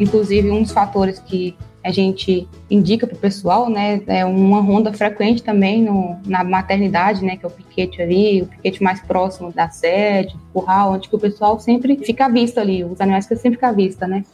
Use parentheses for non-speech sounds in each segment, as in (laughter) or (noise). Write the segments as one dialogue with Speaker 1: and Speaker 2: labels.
Speaker 1: Inclusive, um dos fatores que a gente indica para o pessoal, né, é uma ronda frequente também no, na maternidade, né, que é o piquete ali, o piquete mais próximo da sede, do curral, onde que o pessoal sempre fica à vista ali, os animais que sempre ficam à vista, né.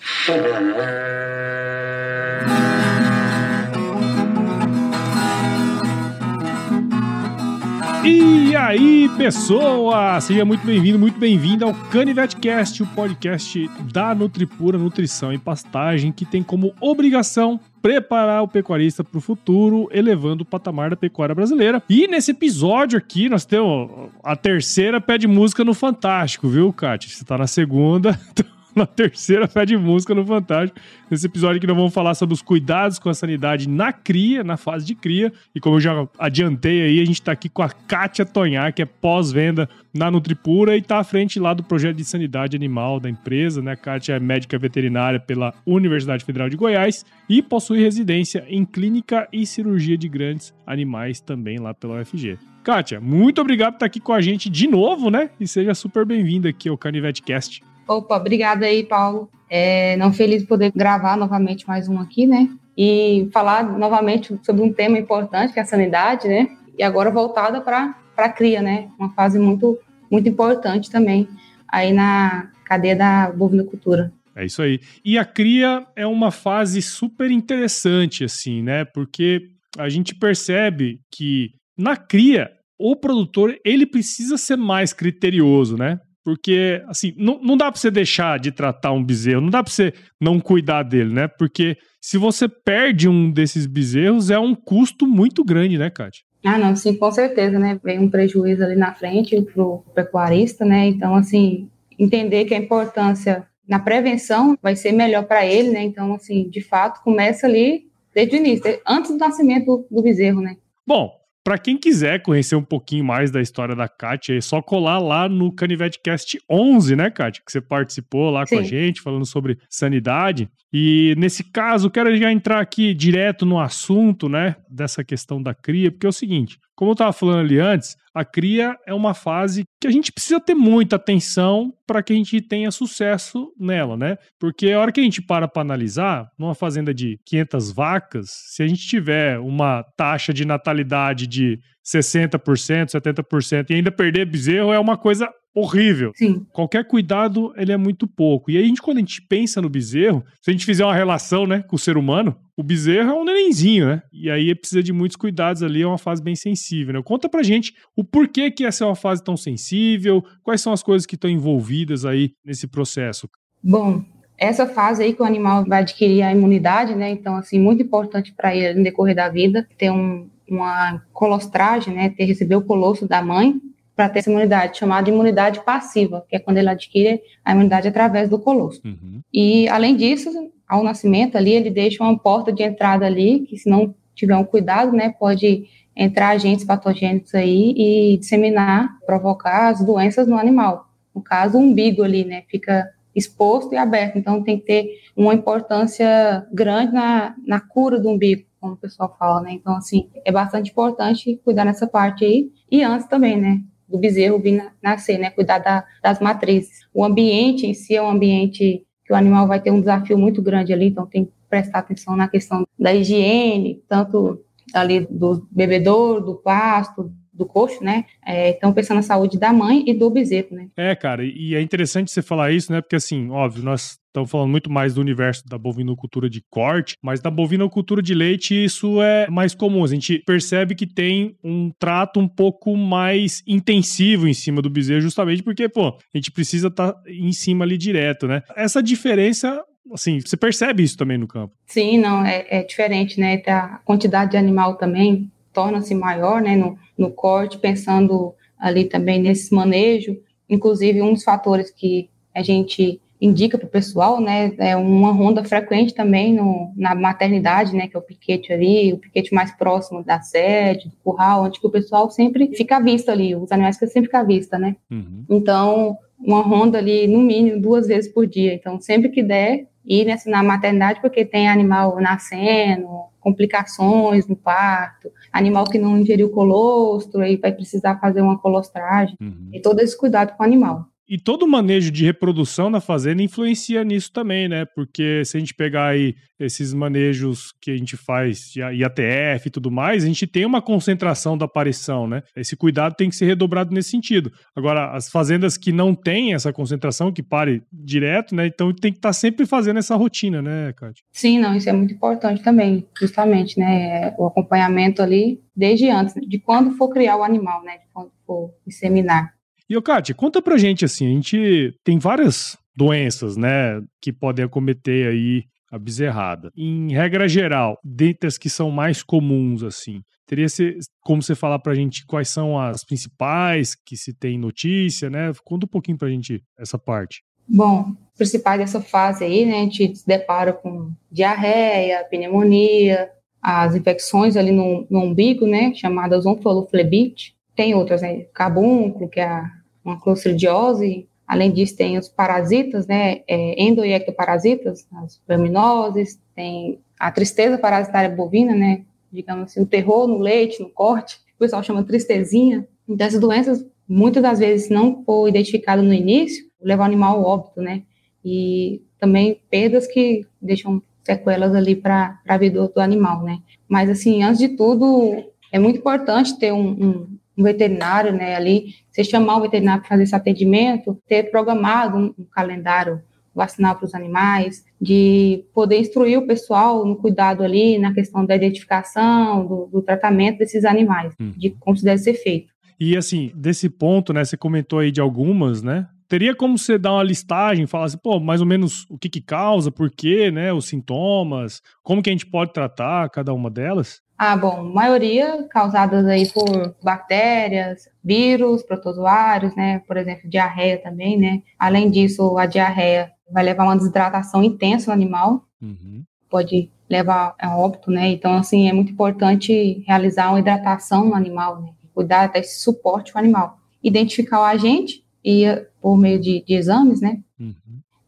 Speaker 2: E aí, pessoa! Seja muito bem-vindo, muito bem-vinda ao CanivetCast, o podcast da Nutripura Nutrição e Pastagem, que tem como obrigação preparar o pecuarista para o futuro, elevando o patamar da pecuária brasileira. E nesse episódio aqui, nós temos a terceira pé de música no Fantástico, viu, Kátia? Você está na segunda, (laughs) na terceira fé de música no Fantástico. Nesse episódio que nós vamos falar sobre os cuidados com a sanidade na cria, na fase de cria. E como eu já adiantei aí, a gente está aqui com a Kátia Tonhar, que é pós-venda na Nutripura e está à frente lá do projeto de sanidade animal da empresa, né? A Kátia é médica veterinária pela Universidade Federal de Goiás e possui residência em clínica e cirurgia de grandes animais também lá pela UFG. Kátia, muito obrigado por estar aqui com a gente de novo, né? E seja super bem-vinda aqui ao Canivete Cast.
Speaker 1: Opa, obrigada aí, Paulo. É, não feliz de poder gravar novamente mais um aqui, né? E falar novamente sobre um tema importante, que é a sanidade, né? E agora voltada para a cria, né? Uma fase muito, muito importante também aí na cadeia da bovinocultura.
Speaker 2: É isso aí. E a cria é uma fase super interessante, assim, né? Porque a gente percebe que na cria o produtor ele precisa ser mais criterioso, né? Porque, assim, não, não dá para você deixar de tratar um bezerro, não dá para você não cuidar dele, né? Porque se você perde um desses bezerros, é um custo muito grande, né, Kátia?
Speaker 1: Ah, não, sim, com certeza, né? Vem um prejuízo ali na frente pro pecuarista, né? Então, assim, entender que a importância na prevenção vai ser melhor para ele, né? Então, assim, de fato, começa ali desde o início, antes do nascimento do bezerro, né?
Speaker 2: Bom, para quem quiser conhecer um pouquinho mais da história da Kátia, é só colar lá no Canivete Cast 11, né, Kátia? Que você participou lá Sim. com a gente, falando sobre sanidade. E nesse caso, quero já entrar aqui direto no assunto, né, dessa questão da cria, porque é o seguinte: como eu estava falando ali antes, a cria é uma fase que a gente precisa ter muita atenção para que a gente tenha sucesso nela, né? Porque a hora que a gente para para analisar, numa fazenda de 500 vacas, se a gente tiver uma taxa de natalidade de 60%, 70% e ainda perder bezerro é uma coisa horrível.
Speaker 1: Sim.
Speaker 2: Qualquer cuidado, ele é muito pouco. E aí, a gente, quando a gente pensa no bezerro, se a gente fizer uma relação né, com o ser humano, o bezerro é um nenenzinho, né? E aí precisa de muitos cuidados ali, é uma fase bem sensível, né? Conta pra gente o porquê que essa é uma fase tão sensível, quais são as coisas que estão envolvidas aí nesse processo.
Speaker 1: Bom, essa fase aí que o animal vai adquirir a imunidade, né? Então, assim, muito importante para ele no decorrer da vida, ter um, uma colostragem, né? Ter receber o colosso da mãe, para ter essa imunidade, chamada de imunidade passiva, que é quando ele adquire a imunidade através do colosso. Uhum. E, além disso, ao nascimento ali, ele deixa uma porta de entrada ali, que se não tiver um cuidado, né, pode entrar agentes patogênicos aí e disseminar, provocar as doenças no animal. No caso, o umbigo ali, né, fica exposto e aberto, então tem que ter uma importância grande na, na cura do umbigo, como o pessoal fala, né, então, assim, é bastante importante cuidar nessa parte aí, e antes também, né, do bezerro vir nascer, né? Cuidar da, das matrizes. O ambiente em si é um ambiente que o animal vai ter um desafio muito grande ali, então tem que prestar atenção na questão da higiene, tanto ali do bebedouro, do pasto, do coxo, né? É, então, pensando na saúde da mãe e do bezerro, né?
Speaker 2: É, cara, e é interessante você falar isso, né? Porque, assim, óbvio, nós estamos falando muito mais do universo da bovinocultura de corte, mas da bovinocultura de leite isso é mais comum. A gente percebe que tem um trato um pouco mais intensivo em cima do bezerro, justamente porque, pô, a gente precisa estar tá em cima ali direto, né? Essa diferença assim, você percebe isso também no campo?
Speaker 1: Sim, não, é, é diferente, né? A quantidade de animal também torna-se maior, né, no, no corte, pensando ali também nesse manejo. Inclusive, um dos fatores que a gente indica para o pessoal, né, é uma ronda frequente também no, na maternidade, né, que é o piquete ali, o piquete mais próximo da sede, do curral, onde que o pessoal sempre fica à vista ali, os animais que sempre ficam à vista, né. Uhum. Então, uma ronda ali, no mínimo, duas vezes por dia. Então, sempre que der, ir nessa, na maternidade, porque tem animal nascendo, complicações no parto, animal que não ingeriu colostro, aí vai precisar fazer uma colostragem, uhum. e todo esse cuidado com o animal.
Speaker 2: E todo o manejo de reprodução na fazenda influencia nisso também, né? Porque se a gente pegar aí esses manejos que a gente faz, IATF e tudo mais, a gente tem uma concentração da aparição, né? Esse cuidado tem que ser redobrado nesse sentido. Agora, as fazendas que não têm essa concentração, que pare direto, né? Então tem que estar tá sempre fazendo essa rotina, né, Kátia?
Speaker 1: Sim, não, isso é muito importante também, justamente, né? O acompanhamento ali desde antes, de quando for criar o animal, né? De quando for inseminar.
Speaker 2: E, ô, Kátia, conta pra gente, assim, a gente tem várias doenças, né, que podem acometer aí a bezerrada. Em regra geral, dentre as que são mais comuns, assim, teria ser, como você falar pra gente quais são as principais que se tem notícia, né? Conta um pouquinho pra gente essa parte.
Speaker 1: Bom, principais dessa fase aí, né, a gente se depara com diarreia, pneumonia, as infecções ali no, no umbigo, né, chamadas onfoloflebite, tem outras, né? Cabúnculo, que é uma clostridiose. Além disso, tem os parasitas, né? É, endo e ectoparasitas, as verminoses. Tem a tristeza parasitária bovina, né? Digamos assim, o terror no leite, no corte. O pessoal chama tristezinha. Então, essas doenças, muitas das vezes, não for identificada no início, leva o animal ao óbito, né? E também perdas que deixam sequelas ali para a vida do animal, né? Mas, assim, antes de tudo, é muito importante ter um, um, um veterinário, né, ali, você chamar o veterinário para fazer esse atendimento, ter programado um, um calendário vacinal para os animais, de poder instruir o pessoal no cuidado ali, na questão da identificação, do, do tratamento desses animais, hum. de como isso deve ser feito.
Speaker 2: E assim, desse ponto, né, você comentou aí de algumas, né? Teria como você dar uma listagem, falar assim, pô, mais ou menos o que que causa, por quê, né, os sintomas, como que a gente pode tratar cada uma delas?
Speaker 1: Ah, bom, maioria causadas aí por bactérias, vírus, protozoários, né? Por exemplo, diarreia também, né? Além disso, a diarreia vai levar a uma desidratação intensa no animal, uhum. pode levar a óbito, né? Então, assim, é muito importante realizar uma hidratação no animal, né? Cuidar até esse suporte ao animal. Identificar o agente e por meio de, de exames, né? Uhum.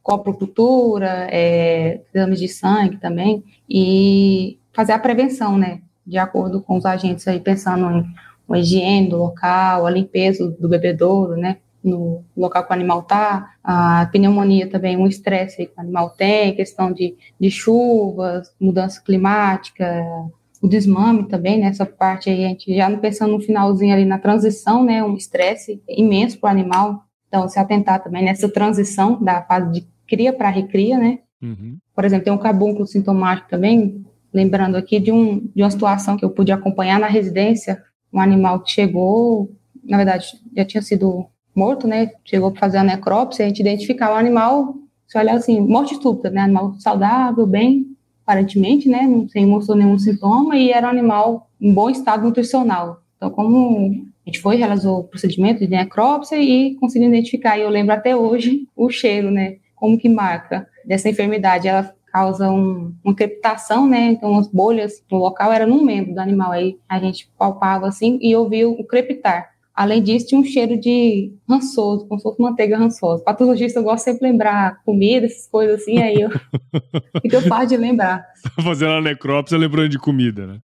Speaker 1: Coprocultura, é, exames de sangue também, e fazer a prevenção, né? De acordo com os agentes aí, pensando em uma higiene do local, a limpeza do bebedouro, né, no local que o animal está, a pneumonia também, um estresse que o animal tem, questão de, de chuvas, mudança climática, o desmame também, nessa né, parte aí, a gente já pensando no finalzinho ali na transição, né, um estresse imenso para o animal, então se atentar também nessa transição da fase de cria para recria, né, uhum. por exemplo, tem um cabúnculo sintomático também, lembrando aqui de, um, de uma situação que eu pude acompanhar na residência, um animal que chegou, na verdade, já tinha sido morto, né? Chegou para fazer a necrópsia, a gente identificava o animal, se olhar assim, morte súbita, né? Animal saudável, bem, aparentemente, né? Não sem mostrou nenhum sintoma e era um animal em bom estado nutricional. Então, como a gente foi, realizou o procedimento de necrópsia e conseguiu identificar, e eu lembro até hoje (laughs) o cheiro, né? Como que marca dessa enfermidade. Ela causa um, uma crepitação, né? Então, as bolhas no local era num membro do animal. Aí a gente palpava assim e ouvia o crepitar. Além disso, tinha um cheiro de rançoso, como se fosse manteiga rançosa. Patologista, eu gosto sempre de lembrar comida, essas coisas assim, aí eu (laughs) fico eu faço de lembrar.
Speaker 2: Fazendo a necrópsia lembrando de comida, né?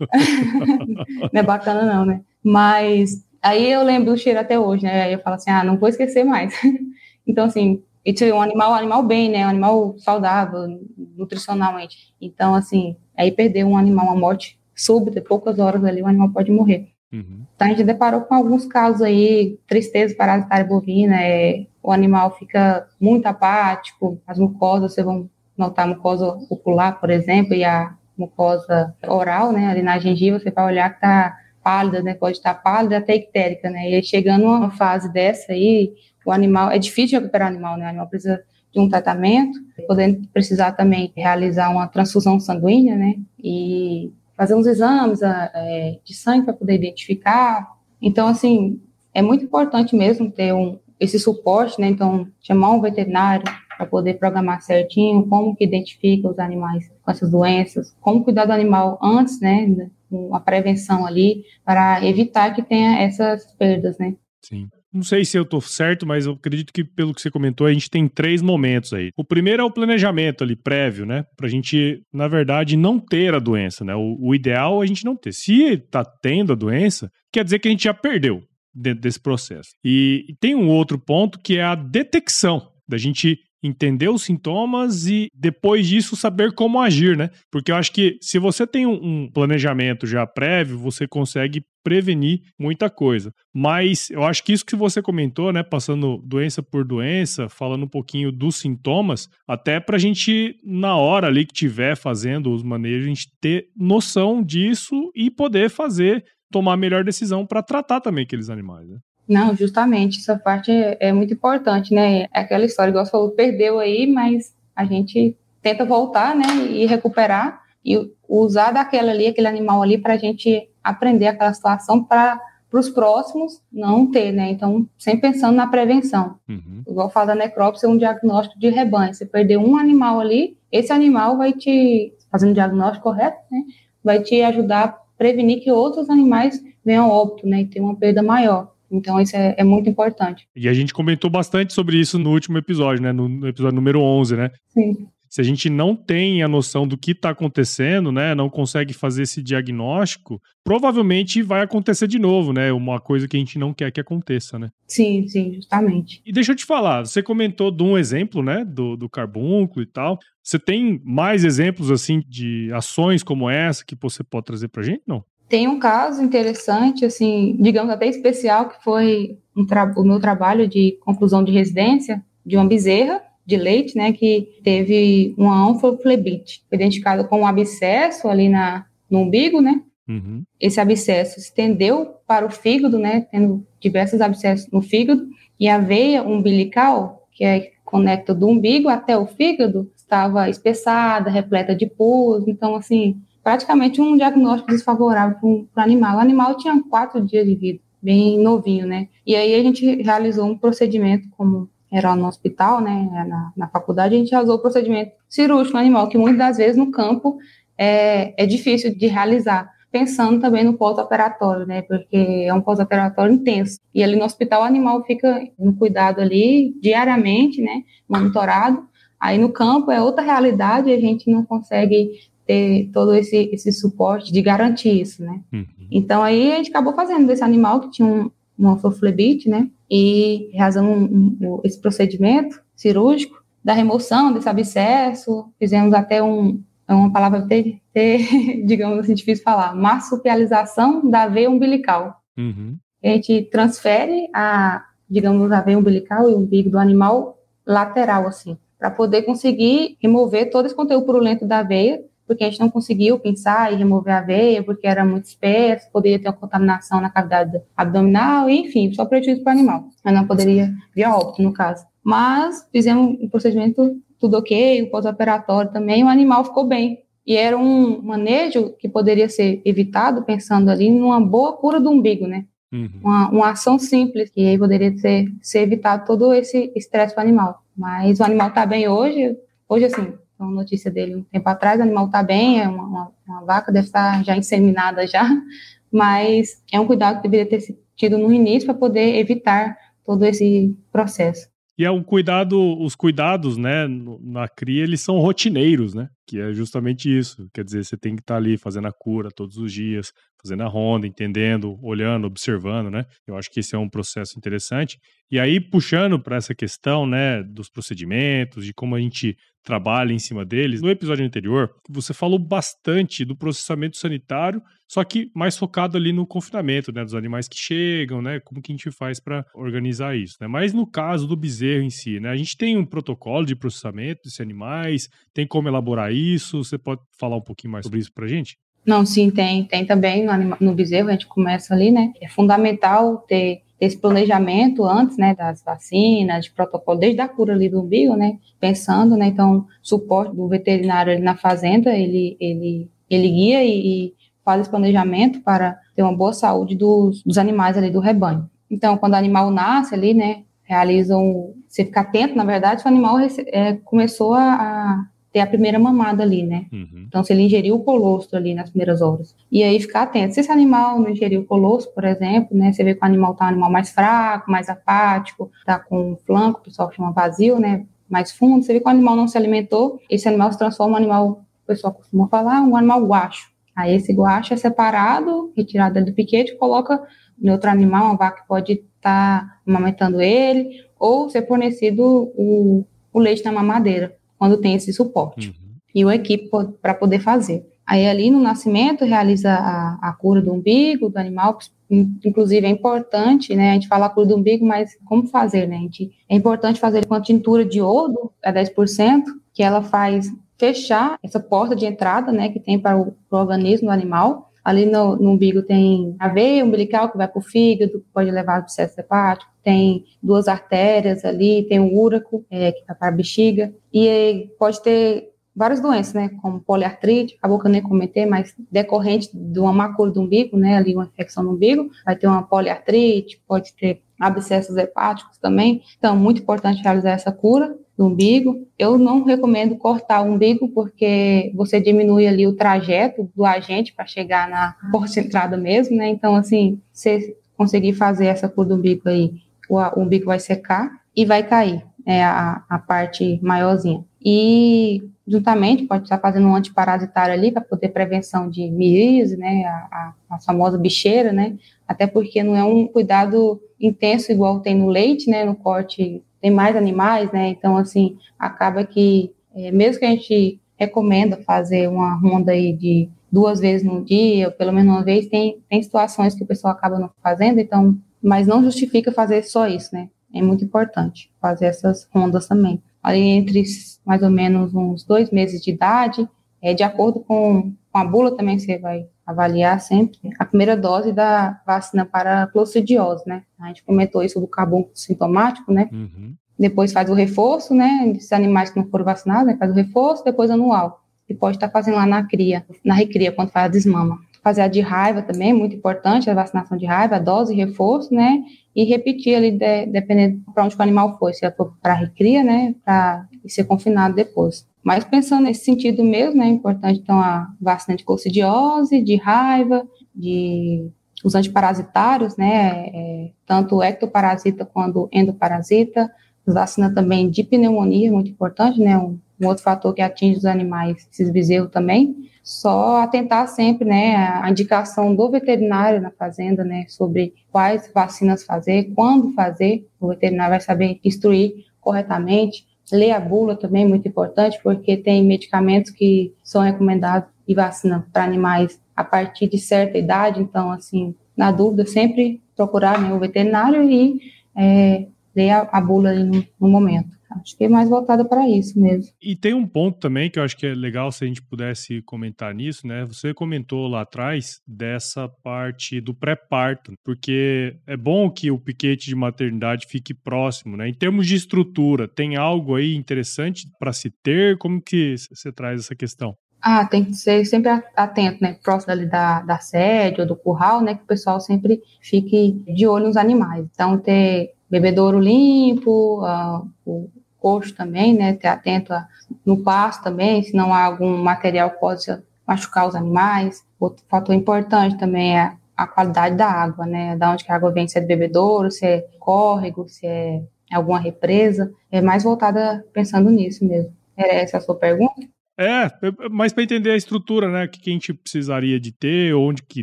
Speaker 2: (laughs)
Speaker 1: não é bacana não, né? Mas aí eu lembro do cheiro até hoje, né? Aí eu falo assim, ah, não vou esquecer mais. (laughs) então, assim, e um animal, um animal bem, né? Um animal saudável, nutricionalmente. Então, assim, aí perder um animal, uma morte súbita, poucas horas ali, o animal pode morrer. Uhum. Então, a gente deparou com alguns casos aí, tristeza parasitária bovina, é, o animal fica muito apático, as mucosas, vocês vão notar a mucosa ocular, por exemplo, e a mucosa oral, né, ali na gengiva, você vai olhar que tá pálida, né, pode estar pálida até ictérica, né, e aí, chegando a uma fase dessa aí, o animal, é difícil recuperar o animal, né? O animal precisa de um tratamento, podendo precisar também realizar uma transfusão sanguínea, né? E fazer uns exames é, de sangue para poder identificar. Então, assim, é muito importante mesmo ter um, esse suporte, né? Então, chamar um veterinário para poder programar certinho como que identifica os animais com essas doenças, como cuidar do animal antes, né? A prevenção ali, para evitar que tenha essas perdas, né?
Speaker 2: Sim. Não sei se eu tô certo, mas eu acredito que pelo que você comentou, a gente tem três momentos aí. O primeiro é o planejamento ali, prévio, né? Pra gente, na verdade, não ter a doença, né? O, o ideal é a gente não ter. Se tá tendo a doença, quer dizer que a gente já perdeu. dentro desse processo. E, e tem um outro ponto que é a detecção, da gente entender os sintomas e depois disso saber como agir, né? Porque eu acho que se você tem um, planejamento já prévio, você consegue prevenir muita coisa. Mas eu acho que isso que você comentou, né, passando doença por doença, falando um pouquinho dos sintomas, até para a gente na hora ali que tiver fazendo os manejos, a gente ter noção disso e poder fazer tomar a melhor decisão para tratar também aqueles animais. Né?
Speaker 1: Não, justamente, essa parte é, é, muito importante, né? É aquela história, igual você falou, perdeu aí, mas a gente tenta voltar, né? E recuperar e usar daquela ali, aquele animal ali, para a gente aprender aquela situação para os próximos não ter, né? Então, sempre pensando na prevenção. Uhum. Igual fala da necrópsia, é um diagnóstico de rebanho. Você perder um animal ali, esse animal vai te, fazendo o diagnóstico correto, né? Vai te ajudar a prevenir que outros animais venham óbito, né? E ter uma perda maior. Então, isso é, é, muito importante.
Speaker 2: E a gente comentou bastante sobre isso no último episódio, né? No, no episódio número 11, né?
Speaker 1: Sim.
Speaker 2: Se a gente não tem a noção do que está acontecendo, né? Não consegue fazer esse diagnóstico, provavelmente vai acontecer de novo, né? Uma coisa que a gente não quer que aconteça, né?
Speaker 1: Sim, sim, justamente.
Speaker 2: E deixa eu te falar, você comentou de um exemplo, né? Do, do carbúnculo e tal. Você tem mais exemplos, assim, de ações como essa que você pode trazer pra gente? Não?
Speaker 1: Tem um caso interessante, assim, digamos até especial, que foi um o meu trabalho de conclusão de residência de uma bezerra de leite, né, que teve uma onfoflebite, identificada com um abscesso ali na, no umbigo, né, uhum. esse abscesso estendeu para o fígado, né, tendo diversos abscessos no fígado, e a veia umbilical, que é conecta do umbigo até o fígado, estava espessada, repleta de pus, então, assim, praticamente um diagnóstico desfavorável para o animal. O animal tinha quatro dias de vida, bem novinho, né? E aí a gente realizou um procedimento, como era no hospital, né, na, na faculdade, a gente realizou o procedimento cirúrgico no animal, que muitas das vezes no campo é, é difícil de realizar pensando também no pós-operatório, né? Porque é um pós-operatório intenso. E ali no hospital o animal fica no cuidado ali diariamente, né? Monitorado. Aí no campo é outra realidade, a gente não consegue ter todo esse, esse suporte de garantir isso, né? Uhum. Então aí a gente acabou fazendo desse animal que tinha um, uma flebite, né? E realizando um, um, esse procedimento cirúrgico da remoção desse abscesso, fizemos até um, é uma palavra ter, ter (laughs) digamos assim, difícil falar, marsupialização da veia umbilical. Uhum. A gente transfere a, digamos, a veia umbilical e o umbigo do animal lateral, assim, para poder conseguir remover todo esse conteúdo purulento da veia porque a gente não conseguiu pensar e remover a veia, porque era muito espesso, poderia ter uma contaminação na cavidade abdominal, enfim, só prejuízo para o animal. Eu não poderia vir a óbito, no caso. Mas fizemos o um procedimento tudo ok, o pós-operatório também, o animal ficou bem. E era um manejo que poderia ser evitado pensando ali numa boa cura do umbigo, né? Uhum. Uma, uma, ação simples, que aí poderia ser, ser evitado todo esse estresse para o animal. Mas o animal está bem hoje, hoje assim, uma notícia dele um tempo atrás, o animal está bem, é uma, uma, uma, vaca, deve estar já inseminada já, (laughs) mas é um cuidado que deveria ter tido no início para poder evitar todo esse processo.
Speaker 2: E é um cuidado, os cuidados, né, na cria, eles são rotineiros, né? Que é justamente isso. Quer dizer, você tem que estar tá ali fazendo a cura todos os dias, fazendo a ronda, entendendo, olhando, observando, né? Eu acho que esse é um processo interessante. E aí, puxando para essa questão, né, dos procedimentos, de como a gente trabalha em cima deles. No episódio anterior, você falou bastante do processamento sanitário, só que mais focado ali no confinamento, né, dos animais que chegam, né, como que a gente faz para organizar isso, né? Mas no caso do bezerro em si, né, a gente tem um protocolo de processamento desses animais, tem como elaborar isso? Você pode falar um pouquinho mais sobre isso para a gente?
Speaker 1: Não, sim, tem, tem também no, anima, no bezerro, a gente começa ali, né? É fundamental ter esse planejamento antes, né, das vacinas, de protocolo, desde a cura ali do umbigo, né, pensando, né, então, suporte do veterinário ali na fazenda, ele, ele, ele guia e, e faz esse planejamento para ter uma boa saúde dos, dos animais ali do rebanho. Então, quando o animal nasce ali, né, realizam, você fica atento, na verdade, se o animal é, começou a, ter a primeira mamada ali, né? Uhum. Então, se ele ingeriu o colostro ali nas primeiras horas. E aí ficar atento. Se esse animal não ingeriu o colostro, por exemplo, né? Você vê que o animal tá um animal mais fraco, mais apático, tá com o flanco, o pessoal chama vazio, né? Mais fundo. Você vê que o animal não se alimentou, esse animal se transforma em um animal, o pessoal costuma falar, um animal guacho. Aí esse guacho é separado, retirado do piquete, coloca em outro animal, uma vaca pode estar tá amamentando ele, ou ser fornecido o, o leite na mamadeira, quando tem esse suporte. Uhum. E uma equipe para poder fazer. Aí ali no nascimento realiza a, a cura do umbigo do animal, inclusive é importante, né, a gente fala a cura do umbigo, mas como fazer, né, gente, é importante fazer com a tintura de iodo, a 10%, que ela faz fechar essa porta de entrada, né, que tem para o, para o organismo do animal, ali no, no, umbigo tem a veia umbilical que vai para o fígado, pode levar ao processo hepático, tem duas artérias ali, tem o úraco, é, que vai para a bexiga, e pode ter várias doenças, né, como poliartrite, acabou que eu nem comentei, mas decorrente de uma macula do umbigo, né, ali uma infecção no umbigo, vai ter uma poliartrite, pode ter abscessos hepáticos também, então muito importante realizar essa cura do umbigo. Eu não recomendo cortar o umbigo porque você diminui ali o trajeto do agente para chegar na porta de entrada mesmo, né, então assim, se conseguir fazer essa cura do umbigo aí, o, umbigo vai secar e vai cair, é a, a parte maiorzinha. E juntamente pode estar fazendo um antiparasitário ali para poder prevenção de miríase, né, a, a, famosa bicheira, né, até porque não é um cuidado intenso igual tem no leite, né, no corte tem mais animais, né, então assim acaba que é, mesmo que a gente recomenda fazer uma ronda aí de duas vezes no dia, ou pelo menos uma vez, tem, tem situações que o pessoal acaba não fazendo, então, mas não justifica fazer só isso, né, é muito importante fazer essas rondas também. Ali entre mais ou menos uns dois meses de idade, é, de acordo com, com a bula também você vai avaliar sempre a primeira dose da vacina para clostridiose, né? A gente comentou isso do carbon sintomático, né? Uhum. Depois faz o reforço, né? Esses animais que não foram vacinados, né? faz o reforço, depois anual. E pode estar fazendo lá na cria, na recria, quando faz a desmama. Fazer a de raiva também, muito importante, a vacinação de raiva, a dose reforço, né? e repetir ali, de, dependendo para onde o animal foi, se é para recria, né, para ser confinado depois. Mas pensando nesse sentido mesmo, né, é importante, então, a vacina de coccidiose, de raiva, de os antiparasitários, né, é, tanto ectoparasita quanto endoparasita, vacina também de pneumonia, muito importante, né, um, um outro fator que atinge os animais, esses bezerros também, só atentar sempre, né, a indicação do veterinário na fazenda, né, sobre quais vacinas fazer, quando fazer, o veterinário vai saber instruir corretamente, ler a bula também muito importante, porque tem medicamentos que são recomendados e vacina para animais a partir de certa idade, então, assim, na dúvida, sempre procurar né, o veterinário e é, ler a, a bula ali no, no momento. Acho que é mais voltada para isso mesmo.
Speaker 2: E tem um ponto também que eu acho que é legal se a gente pudesse comentar nisso, né? Você comentou lá atrás dessa parte do pré-parto, porque é bom que o piquete de maternidade fique próximo, né? Em termos de estrutura, tem algo aí interessante para se ter? Como que você traz essa questão?
Speaker 1: Ah, tem que ser sempre atento, né? Próximo ali da, da sede ou do curral, né? Que o pessoal sempre fique de olho nos animais. Então, ter bebedouro limpo, uh, o coxo também, né? Ter atento a, no pasto também, se não há algum material que possa machucar os animais. Outro fator importante também é a qualidade da água, né? Da onde que a água vem, se é de bebedouro, se é córrego, se é alguma represa. É mais voltada pensando nisso mesmo. Era essa a sua pergunta?
Speaker 2: É, mas para entender a estrutura, né, que a gente precisaria de ter, onde que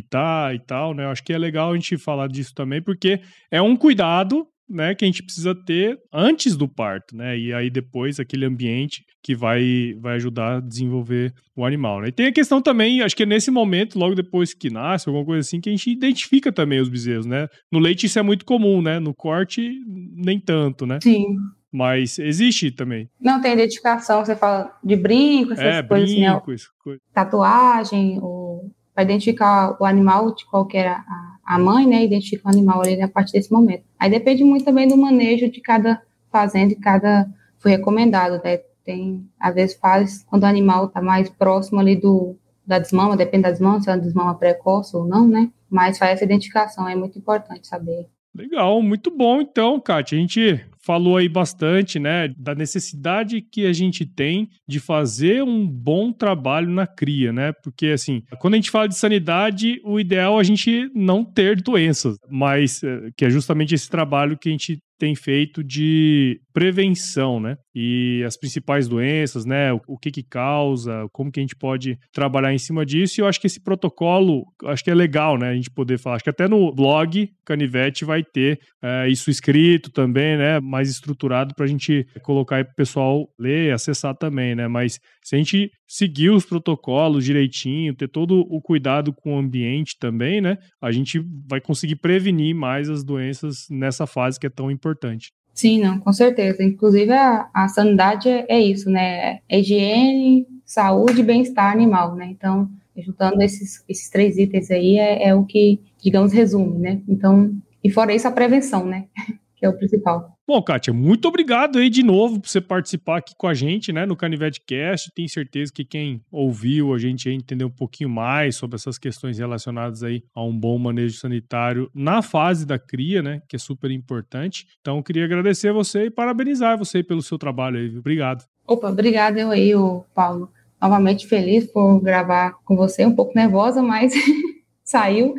Speaker 2: tá e tal, né, eu acho que é legal a gente falar disso também, porque é um cuidado né, que a gente precisa ter antes do parto, né? E aí depois aquele ambiente que vai, vai ajudar a desenvolver o animal, né? E tem a questão também, acho que é nesse momento, logo depois que nasce, alguma coisa assim, que a gente identifica também os bezerros, né? No leite isso é muito comum, né? No corte, nem tanto, né?
Speaker 1: Sim.
Speaker 2: Mas existe também.
Speaker 1: Não, tem identificação, você fala de brinco, essas é, coisas assim, brinco, né? tatuagem, ou para identificar o animal de qualquer a, a mãe, né, identifica o animal ali a partir desse momento. Aí depende muito também do manejo de cada fazenda e cada foi recomendado, né? Tem, às vezes faz quando o animal está mais próximo ali do da desmama, depende da desmama, se é uma desmama precoce ou não, né? Mas faz essa identificação, é muito importante saber.
Speaker 2: Legal, muito bom então, Kátia. A gente falou aí bastante, né, da necessidade que a gente tem de fazer um bom trabalho na cria, né? Porque assim, quando a gente fala de sanidade, o ideal é a gente não ter doenças, mas eh, que é justamente esse trabalho que a gente tem feito de prevenção, né? E as principais doenças, né? O, o, que que causa, como que a gente pode trabalhar em cima disso. E eu acho que esse protocolo, acho que é legal, né? A gente poder falar. Acho que até no blog Canivete vai ter é, isso escrito também, né? Mais estruturado para a gente colocar aí para o pessoal ler, acessar também, né? Mas se a gente seguir os protocolos direitinho, ter todo o cuidado com o ambiente também, né? A gente vai conseguir prevenir mais as doenças nessa fase que é tão importante.
Speaker 1: Sim, não, com certeza. Inclusive, a, a sanidade é, é isso, né? É higiene, saúde e bem-estar animal, né? Então, juntando esses, esses três itens aí é, é o que, digamos, resume, né? Então, e fora isso, a prevenção, né? (laughs) que é o principal.
Speaker 2: Bom, Kátia, muito obrigado aí de novo por você participar aqui com a gente, né, no Canivete Cast. Tenho certeza que quem ouviu a gente entender um pouquinho mais sobre essas questões relacionadas aí a um bom manejo sanitário na fase da cria, né, que é super importante. Então, queria agradecer você e parabenizar você pelo seu trabalho aí. Obrigado.
Speaker 1: Opa, obrigado eu aí, Paulo. Novamente feliz por gravar com você, um pouco nervosa, mas (laughs) saiu.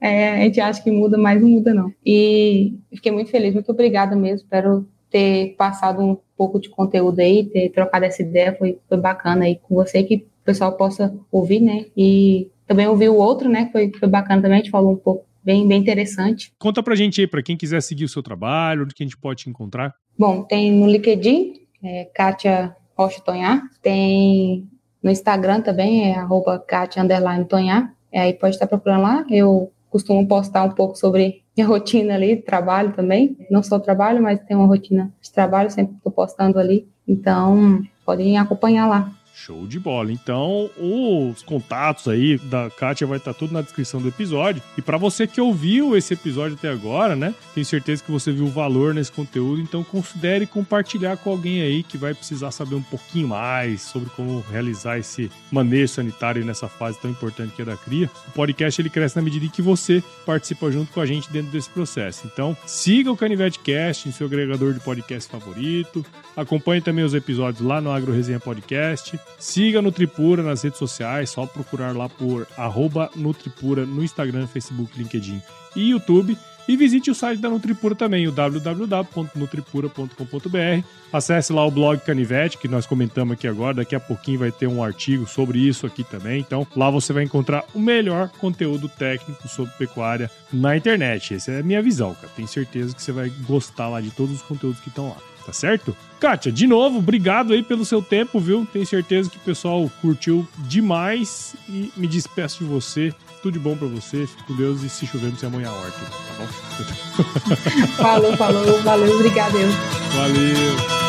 Speaker 1: É, a gente acha que muda, mas não muda não. E fiquei muito feliz, muito obrigada mesmo. Espero ter passado um pouco de conteúdo aí, ter trocado essa ideia, foi, foi bacana aí com você, que o pessoal possa ouvir, né? E também ouvir o outro, né? Foi, foi bacana também, a gente falou um pouco bem, bem interessante.
Speaker 2: Conta pra gente aí, para quem quiser seguir o seu trabalho, onde que a gente pode te encontrar.
Speaker 1: Bom, tem no LinkedIn, é, Kátia Rocha Tonhar, tem no Instagram também, é arroba Kátia Tonhar, aí pode estar procurando lá. Eu costumo postar um pouco sobre (laughs) minha rotina ali, trabalho também. Não só trabalho, mas tem uma rotina de trabalho, sempre estou postando ali. Então, podem acompanhar lá.
Speaker 2: Show de bola. Então, os contatos aí da Kátia vai estar tudo na descrição do episódio. E para você que ouviu esse episódio até agora, né? Tenho certeza que você viu o valor nesse conteúdo, então considere compartilhar com alguém aí que vai precisar saber um pouquinho mais sobre como realizar esse manejo sanitário nessa fase tão importante que é da cria. O podcast ele cresce na medida em que você participa junto com a gente dentro desse processo. Então, siga o Canivete Cast em seu agregador de podcast favorito. Acompanhe também os episódios lá no Agro Resenha Podcast. Siga a Nutripura nas redes sociais, só procurar lá por Nutripura no Instagram, Facebook, LinkedIn e YouTube. E visite o site da Nutripura também, o www.nutripura.com.br. Acesse lá o blog Canivete, que nós comentamos aqui agora. Daqui a pouquinho vai ter um artigo sobre isso aqui também. Então, lá você vai encontrar o melhor conteúdo técnico sobre pecuária na internet. Essa é a minha visão, cara. Tenho certeza que você vai gostar lá de todos os conteúdos que estão lá tá certo? Kátia, de novo, obrigado aí pelo seu tempo, viu? Tenho certeza que o pessoal curtiu demais e me despeço de você. Tudo de bom pra você, fique com Deus e se chover, você amanhã a horta, tá
Speaker 1: bom? (laughs) falou, falou, valeu, obrigado.
Speaker 2: Valeu.